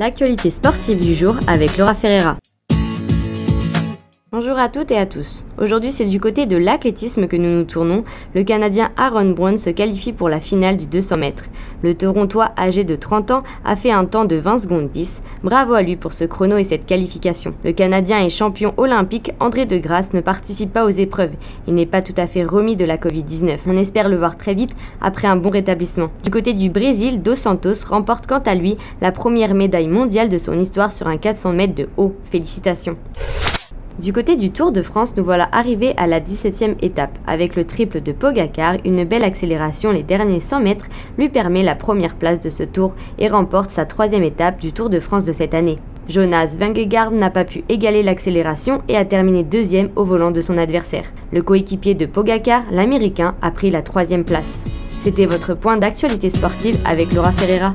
L'actualité sportive du jour avec Laura Ferreira. Bonjour à toutes et à tous. Aujourd'hui, c'est du côté de l'athlétisme que nous nous tournons. Le Canadien Aaron Brown se qualifie pour la finale du 200 mètres. Le Torontois, âgé de 30 ans, a fait un temps de 20 secondes 10. Bravo à lui pour ce chrono et cette qualification. Le Canadien et champion olympique André de Grasse ne participe pas aux épreuves. Il n'est pas tout à fait remis de la Covid-19. On espère le voir très vite après un bon rétablissement. Du côté du Brésil, Dos Santos remporte quant à lui la première médaille mondiale de son histoire sur un 400 mètres de haut. Félicitations. Du côté du Tour de France, nous voilà arrivés à la 17e étape. Avec le triple de Pogacar, une belle accélération les derniers 100 mètres lui permet la première place de ce tour et remporte sa troisième étape du Tour de France de cette année. Jonas Vingegaard n'a pas pu égaler l'accélération et a terminé deuxième au volant de son adversaire. Le coéquipier de Pogacar, l'américain, a pris la troisième place. C'était votre point d'actualité sportive avec Laura Ferreira.